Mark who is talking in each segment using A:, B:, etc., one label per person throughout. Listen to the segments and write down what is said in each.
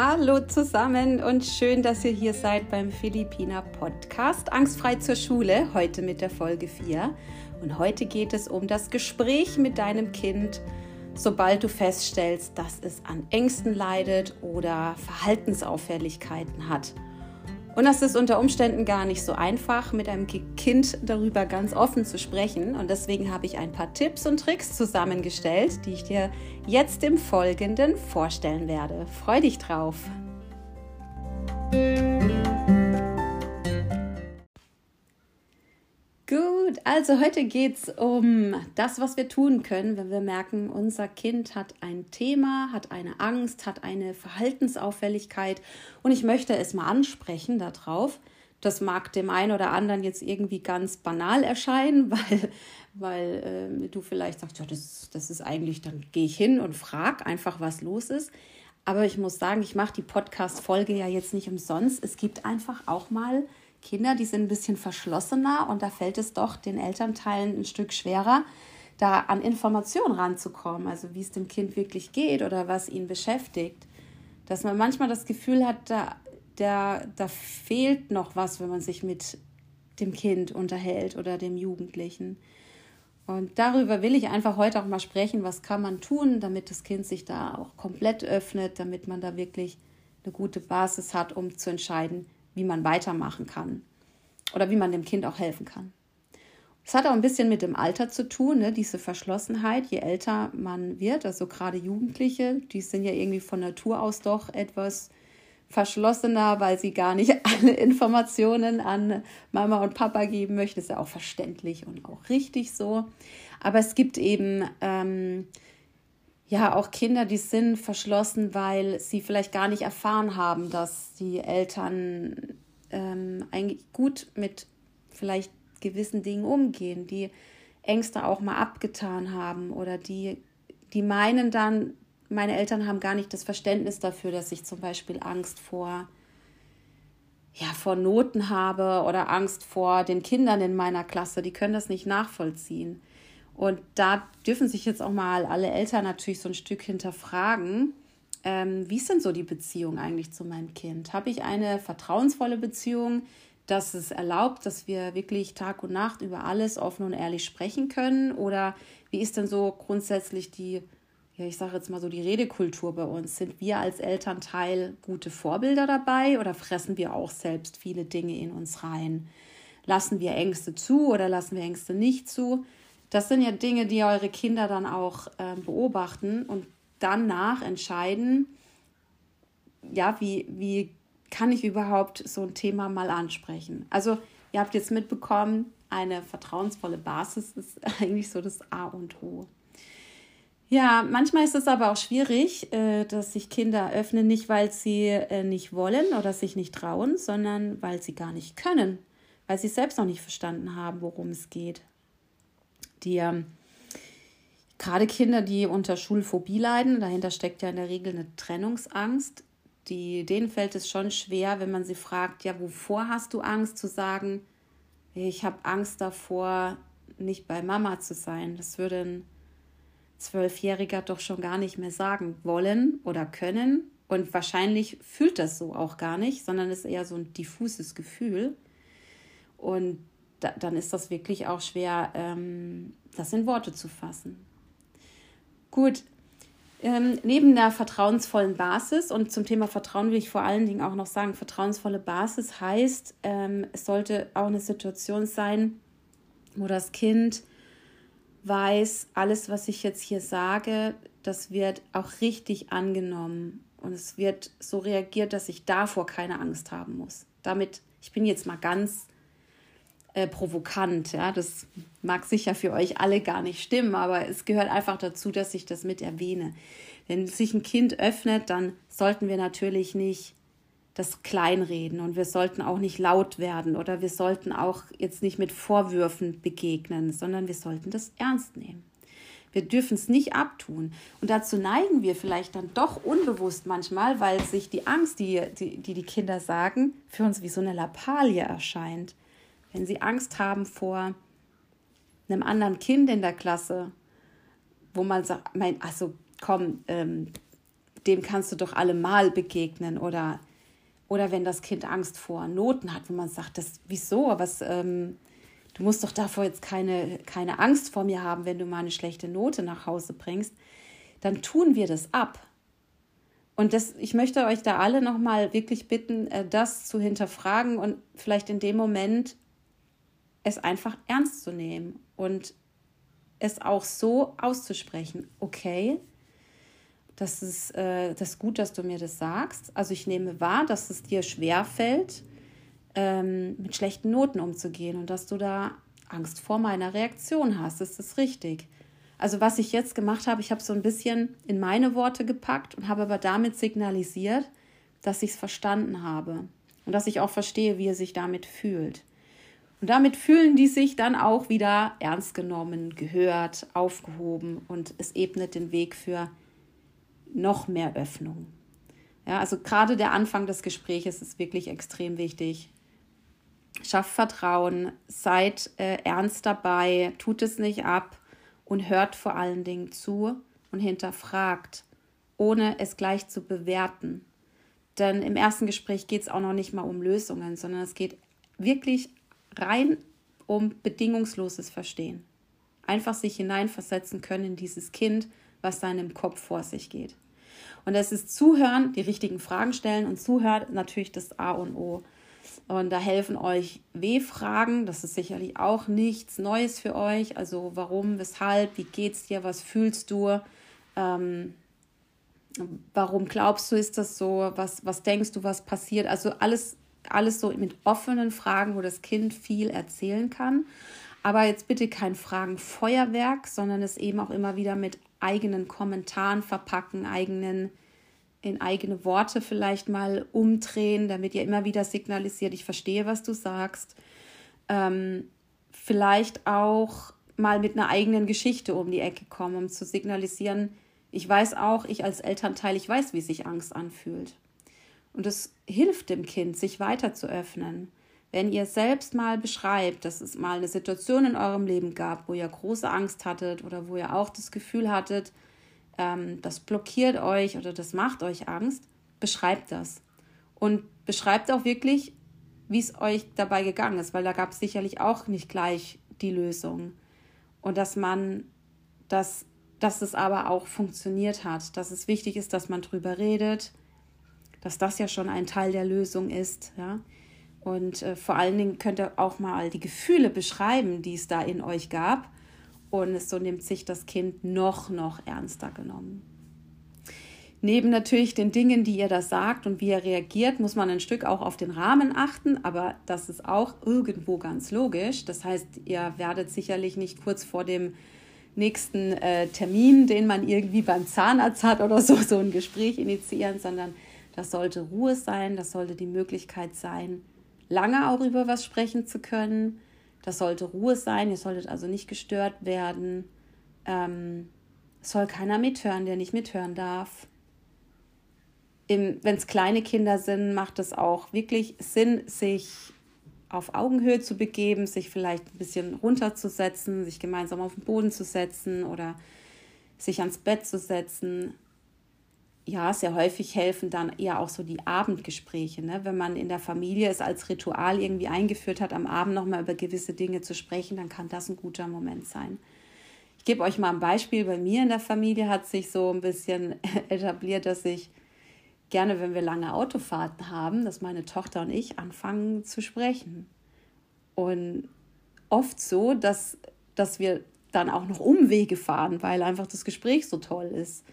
A: Hallo zusammen und schön, dass ihr hier seid beim Philippiner Podcast Angstfrei zur Schule, heute mit der Folge 4. Und heute geht es um das Gespräch mit deinem Kind, sobald du feststellst, dass es an Ängsten leidet oder Verhaltensauffälligkeiten hat. Und das ist unter Umständen gar nicht so einfach, mit einem Kind darüber ganz offen zu sprechen. Und deswegen habe ich ein paar Tipps und Tricks zusammengestellt, die ich dir jetzt im Folgenden vorstellen werde. Freu dich drauf! Also heute geht es um das, was wir tun können, wenn wir merken, unser Kind hat ein Thema, hat eine Angst, hat eine Verhaltensauffälligkeit und ich möchte es mal ansprechen darauf. Das mag dem einen oder anderen jetzt irgendwie ganz banal erscheinen, weil, weil äh, du vielleicht sagst, ja, das, das ist eigentlich, dann gehe ich hin und frage einfach, was los ist. Aber ich muss sagen, ich mache die Podcast-Folge ja jetzt nicht umsonst. Es gibt einfach auch mal Kinder, die sind ein bisschen verschlossener und da fällt es doch den Elternteilen ein Stück schwerer, da an Informationen ranzukommen, also wie es dem Kind wirklich geht oder was ihn beschäftigt. Dass man manchmal das Gefühl hat, da, da, da fehlt noch was, wenn man sich mit dem Kind unterhält oder dem Jugendlichen. Und darüber will ich einfach heute auch mal sprechen, was kann man tun, damit das Kind sich da auch komplett öffnet, damit man da wirklich eine gute Basis hat, um zu entscheiden, wie man weitermachen kann oder wie man dem Kind auch helfen kann. Es hat auch ein bisschen mit dem Alter zu tun, ne? diese Verschlossenheit, je älter man wird, also gerade Jugendliche, die sind ja irgendwie von Natur aus doch etwas verschlossener, weil sie gar nicht alle Informationen an Mama und Papa geben möchten. Ist ja auch verständlich und auch richtig so. Aber es gibt eben ähm, ja auch Kinder, die sind verschlossen, weil sie vielleicht gar nicht erfahren haben, dass die Eltern ähm, eigentlich gut mit vielleicht gewissen Dingen umgehen, die Ängste auch mal abgetan haben oder die, die meinen dann, meine Eltern haben gar nicht das Verständnis dafür, dass ich zum Beispiel Angst vor, ja, vor Noten habe oder Angst vor den Kindern in meiner Klasse. Die können das nicht nachvollziehen. Und da dürfen sich jetzt auch mal alle Eltern natürlich so ein Stück hinterfragen, ähm, wie ist denn so die Beziehung eigentlich zu meinem Kind? Habe ich eine vertrauensvolle Beziehung, dass es erlaubt, dass wir wirklich Tag und Nacht über alles offen und ehrlich sprechen können? Oder wie ist denn so grundsätzlich die, ja, ich sage jetzt mal so die Redekultur bei uns? Sind wir als Elternteil gute Vorbilder dabei oder fressen wir auch selbst viele Dinge in uns rein? Lassen wir Ängste zu oder lassen wir Ängste nicht zu? Das sind ja Dinge, die eure Kinder dann auch äh, beobachten und danach entscheiden, ja, wie, wie kann ich überhaupt so ein Thema mal ansprechen. Also ihr habt jetzt mitbekommen, eine vertrauensvolle Basis ist eigentlich so das A und O. Ja, manchmal ist es aber auch schwierig, äh, dass sich Kinder öffnen, nicht weil sie äh, nicht wollen oder sich nicht trauen, sondern weil sie gar nicht können, weil sie selbst noch nicht verstanden haben, worum es geht ähm, gerade Kinder, die unter Schulphobie leiden, dahinter steckt ja in der Regel eine Trennungsangst. Die, denen fällt es schon schwer, wenn man sie fragt, ja, wovor hast du Angst, zu sagen, ich habe Angst davor, nicht bei Mama zu sein. Das würde ein Zwölfjähriger doch schon gar nicht mehr sagen wollen oder können. Und wahrscheinlich fühlt das so auch gar nicht, sondern ist eher so ein diffuses Gefühl. Und da, dann ist das wirklich auch schwer, ähm, das in Worte zu fassen. Gut, ähm, neben der vertrauensvollen Basis und zum Thema Vertrauen will ich vor allen Dingen auch noch sagen, vertrauensvolle Basis heißt, ähm, es sollte auch eine Situation sein, wo das Kind weiß, alles, was ich jetzt hier sage, das wird auch richtig angenommen und es wird so reagiert, dass ich davor keine Angst haben muss. Damit, ich bin jetzt mal ganz äh, provokant. Ja? Das mag sicher für euch alle gar nicht stimmen, aber es gehört einfach dazu, dass ich das mit erwähne. Wenn sich ein Kind öffnet, dann sollten wir natürlich nicht das kleinreden und wir sollten auch nicht laut werden oder wir sollten auch jetzt nicht mit Vorwürfen begegnen, sondern wir sollten das ernst nehmen. Wir dürfen es nicht abtun. Und dazu neigen wir vielleicht dann doch unbewusst manchmal, weil sich die Angst, die die, die, die Kinder sagen, für uns wie so eine Lappalie erscheint wenn sie Angst haben vor einem anderen Kind in der Klasse, wo man sagt, mein, also komm, ähm, dem kannst du doch allemal begegnen oder oder wenn das Kind Angst vor Noten hat, wo man sagt, das wieso, was ähm, du musst doch davor jetzt keine keine Angst vor mir haben, wenn du mal eine schlechte Note nach Hause bringst, dann tun wir das ab. Und das, ich möchte euch da alle nochmal wirklich bitten, äh, das zu hinterfragen und vielleicht in dem Moment es einfach ernst zu nehmen und es auch so auszusprechen. Okay, das ist, äh, das ist gut, dass du mir das sagst. Also ich nehme wahr, dass es dir schwer fällt, ähm, mit schlechten Noten umzugehen und dass du da Angst vor meiner Reaktion hast. Ist das richtig? Also was ich jetzt gemacht habe, ich habe so ein bisschen in meine Worte gepackt und habe aber damit signalisiert, dass ich es verstanden habe und dass ich auch verstehe, wie er sich damit fühlt. Und damit fühlen die sich dann auch wieder ernst genommen, gehört, aufgehoben und es ebnet den Weg für noch mehr Öffnung. Ja, also gerade der Anfang des Gesprächs ist wirklich extrem wichtig. Schafft Vertrauen, seid äh, ernst dabei, tut es nicht ab und hört vor allen Dingen zu und hinterfragt, ohne es gleich zu bewerten. Denn im ersten Gespräch geht es auch noch nicht mal um Lösungen, sondern es geht wirklich rein um bedingungsloses Verstehen. Einfach sich hineinversetzen können in dieses Kind, was da in dem Kopf vor sich geht. Und es ist Zuhören, die richtigen Fragen stellen und Zuhören natürlich das A und O. Und da helfen euch W-Fragen. Das ist sicherlich auch nichts Neues für euch. Also warum, weshalb, wie geht's dir, was fühlst du? Ähm, warum glaubst du, ist das so? Was, was denkst du, was passiert? Also alles, alles so mit offenen Fragen, wo das Kind viel erzählen kann. Aber jetzt bitte kein Fragenfeuerwerk, sondern es eben auch immer wieder mit eigenen Kommentaren verpacken, eigenen in eigene Worte vielleicht mal umdrehen, damit ihr immer wieder signalisiert, ich verstehe, was du sagst. Ähm, vielleicht auch mal mit einer eigenen Geschichte um die Ecke kommen, um zu signalisieren, ich weiß auch, ich als Elternteil, ich weiß, wie sich Angst anfühlt. Und es hilft dem Kind, sich weiter zu öffnen. Wenn ihr selbst mal beschreibt, dass es mal eine Situation in eurem Leben gab, wo ihr große Angst hattet oder wo ihr auch das Gefühl hattet, ähm, das blockiert euch oder das macht euch Angst, beschreibt das. Und beschreibt auch wirklich, wie es euch dabei gegangen ist, weil da gab es sicherlich auch nicht gleich die Lösung. Und dass man, dass, dass es aber auch funktioniert hat, dass es wichtig ist, dass man drüber redet, dass das ja schon ein Teil der Lösung ist, ja. Und äh, vor allen Dingen könnt ihr auch mal die Gefühle beschreiben, die es da in euch gab und so nimmt sich das Kind noch, noch ernster genommen. Neben natürlich den Dingen, die ihr da sagt und wie ihr reagiert, muss man ein Stück auch auf den Rahmen achten, aber das ist auch irgendwo ganz logisch. Das heißt, ihr werdet sicherlich nicht kurz vor dem nächsten äh, Termin, den man irgendwie beim Zahnarzt hat oder so, so ein Gespräch initiieren, sondern das sollte Ruhe sein, das sollte die Möglichkeit sein, lange auch über was sprechen zu können das sollte Ruhe sein, ihr solltet also nicht gestört werden. Ähm, soll keiner mithören, der nicht mithören darf. Wenn es kleine Kinder sind, macht es auch wirklich Sinn, sich auf Augenhöhe zu begeben, sich vielleicht ein bisschen runterzusetzen, sich gemeinsam auf den Boden zu setzen oder sich ans Bett zu setzen ja, sehr häufig helfen dann eher auch so die Abendgespräche, ne? wenn man in der Familie es als Ritual irgendwie eingeführt hat, am Abend nochmal über gewisse Dinge zu sprechen, dann kann das ein guter Moment sein. Ich gebe euch mal ein Beispiel. Bei mir in der Familie hat sich so ein bisschen etabliert, dass ich gerne, wenn wir lange Autofahrten haben, dass meine Tochter und ich anfangen zu sprechen. Und oft so, dass, dass wir dann auch noch Umwege fahren, weil einfach das Gespräch so toll ist.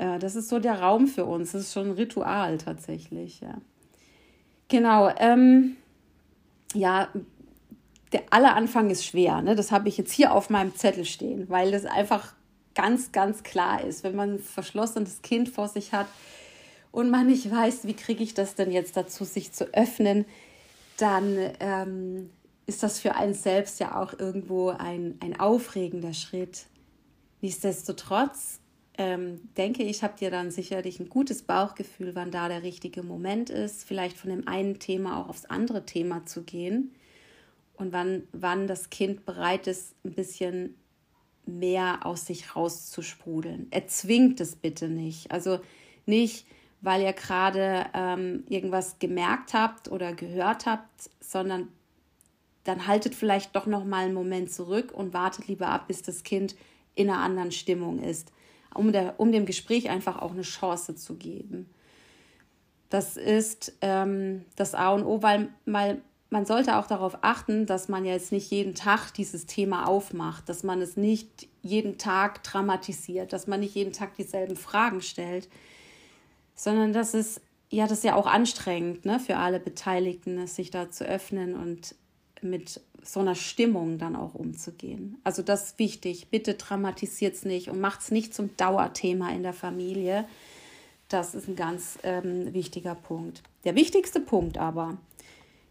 A: Äh, das ist so der Raum für uns. Das ist schon ein Ritual tatsächlich, ja. Genau. Ähm, ja, der aller Anfang ist schwer. Ne? Das habe ich jetzt hier auf meinem Zettel stehen, weil das einfach ganz, ganz klar ist, wenn man ein verschlossenes Kind vor sich hat und man nicht weiß, wie kriege ich das denn jetzt dazu, sich zu öffnen, dann ähm, ist das für einen selbst ja auch irgendwo ein, ein aufregender Schritt. Nichtsdestotrotz ähm, denke ich, habt ihr dann sicherlich ein gutes Bauchgefühl, wann da der richtige Moment ist, vielleicht von dem einen Thema auch aufs andere Thema zu gehen und wann, wann das Kind bereit ist, ein bisschen mehr aus sich rauszusprudeln. Erzwingt es bitte nicht. Also Nicht, weil ihr gerade ähm, irgendwas gemerkt habt oder gehört habt, sondern dann haltet vielleicht doch noch mal einen Moment zurück und wartet lieber ab, bis das Kind in einer anderen Stimmung ist, um, der, um dem Gespräch einfach auch eine Chance zu geben. Das ist ähm, das A und O, weil, weil man sollte auch darauf achten, dass man jetzt nicht jeden Tag dieses Thema aufmacht, dass man es nicht jeden Tag dramatisiert, dass man nicht jeden Tag dieselben Fragen stellt, sondern dass es ja, das ist ja auch anstrengend ne, für alle Beteiligten, sich da zu öffnen und mit so einer Stimmung dann auch umzugehen. Also das ist wichtig. Bitte dramatisiert es nicht und macht es nicht zum Dauerthema in der Familie. Das ist ein ganz ähm, wichtiger Punkt. Der wichtigste Punkt aber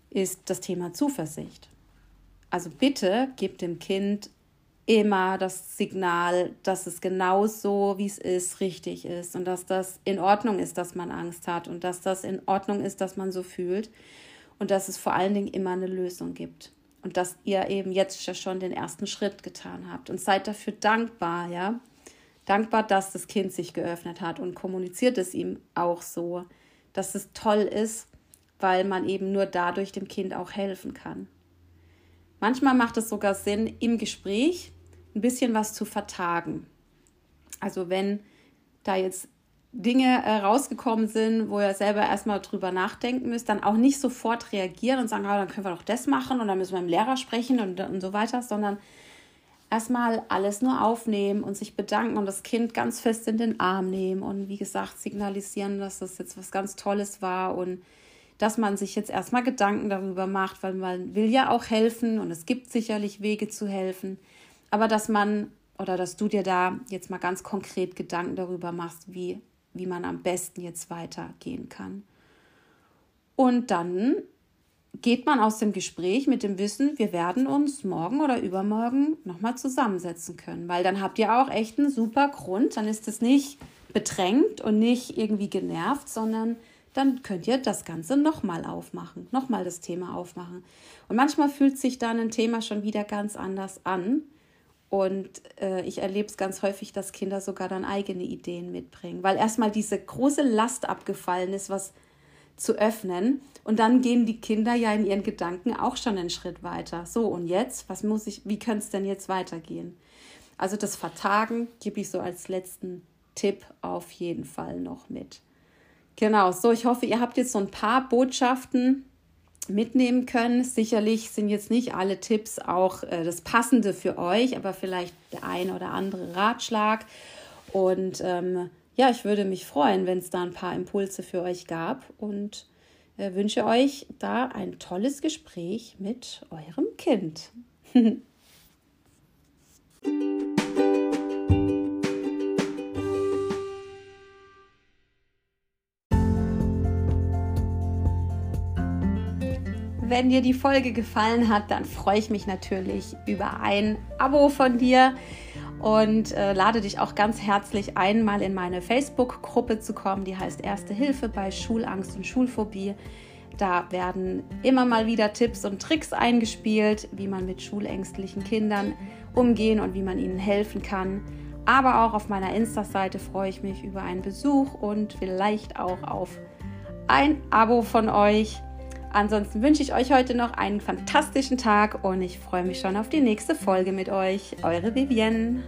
A: ist das Thema Zuversicht. Also bitte gebt dem Kind immer das Signal, dass es genau so, wie es ist, richtig ist und dass das in Ordnung ist, dass man Angst hat und dass das in Ordnung ist, dass man so fühlt und dass es vor allen Dingen immer eine Lösung gibt und dass ihr eben jetzt schon den ersten Schritt getan habt und seid dafür dankbar, ja. Dankbar, dass das Kind sich geöffnet hat und kommuniziert es ihm auch so, dass es toll ist, weil man eben nur dadurch dem Kind auch helfen kann. Manchmal macht es sogar Sinn, im Gespräch ein bisschen was zu vertagen. Also wenn da jetzt Dinge äh, rausgekommen sind, wo ihr selber erstmal drüber nachdenken müsst, dann auch nicht sofort reagieren und sagen, ah, dann können wir doch das machen und dann müssen wir mit dem Lehrer sprechen und, und so weiter, sondern erstmal alles nur aufnehmen und sich bedanken und das Kind ganz fest in den Arm nehmen und wie gesagt signalisieren, dass das jetzt was ganz Tolles war und dass man sich jetzt erstmal Gedanken darüber macht, weil man will ja auch helfen und es gibt sicherlich Wege zu helfen, aber dass man oder dass du dir da jetzt mal ganz konkret Gedanken darüber machst, wie wie man am besten jetzt weitergehen kann. Und dann geht man aus dem Gespräch mit dem Wissen, wir werden uns morgen oder übermorgen nochmal zusammensetzen können, weil dann habt ihr auch echt einen super Grund, dann ist es nicht bedrängt und nicht irgendwie genervt, sondern dann könnt ihr das Ganze nochmal aufmachen, nochmal das Thema aufmachen. Und manchmal fühlt sich dann ein Thema schon wieder ganz anders an und äh, ich erlebe es ganz häufig, dass Kinder sogar dann eigene Ideen mitbringen, weil erstmal diese große Last abgefallen ist, was zu öffnen. Und dann gehen die Kinder ja in ihren Gedanken auch schon einen Schritt weiter. So, und jetzt, was muss ich, wie könnte es denn jetzt weitergehen? Also das Vertagen gebe ich so als letzten Tipp auf jeden Fall noch mit. Genau, so, ich hoffe, ihr habt jetzt so ein paar Botschaften mitnehmen können. Sicherlich sind jetzt nicht alle Tipps auch äh, das Passende für euch, aber vielleicht der ein oder andere Ratschlag. Und ähm, ja, ich würde mich freuen, wenn es da ein paar Impulse für euch gab und äh, wünsche euch da ein tolles Gespräch mit eurem Kind. Wenn dir die Folge gefallen hat, dann freue ich mich natürlich über ein Abo von dir und äh, lade dich auch ganz herzlich ein, mal in meine Facebook-Gruppe zu kommen, die heißt Erste Hilfe bei Schulangst und Schulphobie. Da werden immer mal wieder Tipps und Tricks eingespielt, wie man mit schulängstlichen Kindern umgehen und wie man ihnen helfen kann. Aber auch auf meiner Insta-Seite freue ich mich über einen Besuch und vielleicht auch auf ein Abo von euch. Ansonsten wünsche ich euch heute noch einen fantastischen Tag und ich freue mich schon auf die nächste Folge mit euch. Eure Vivienne.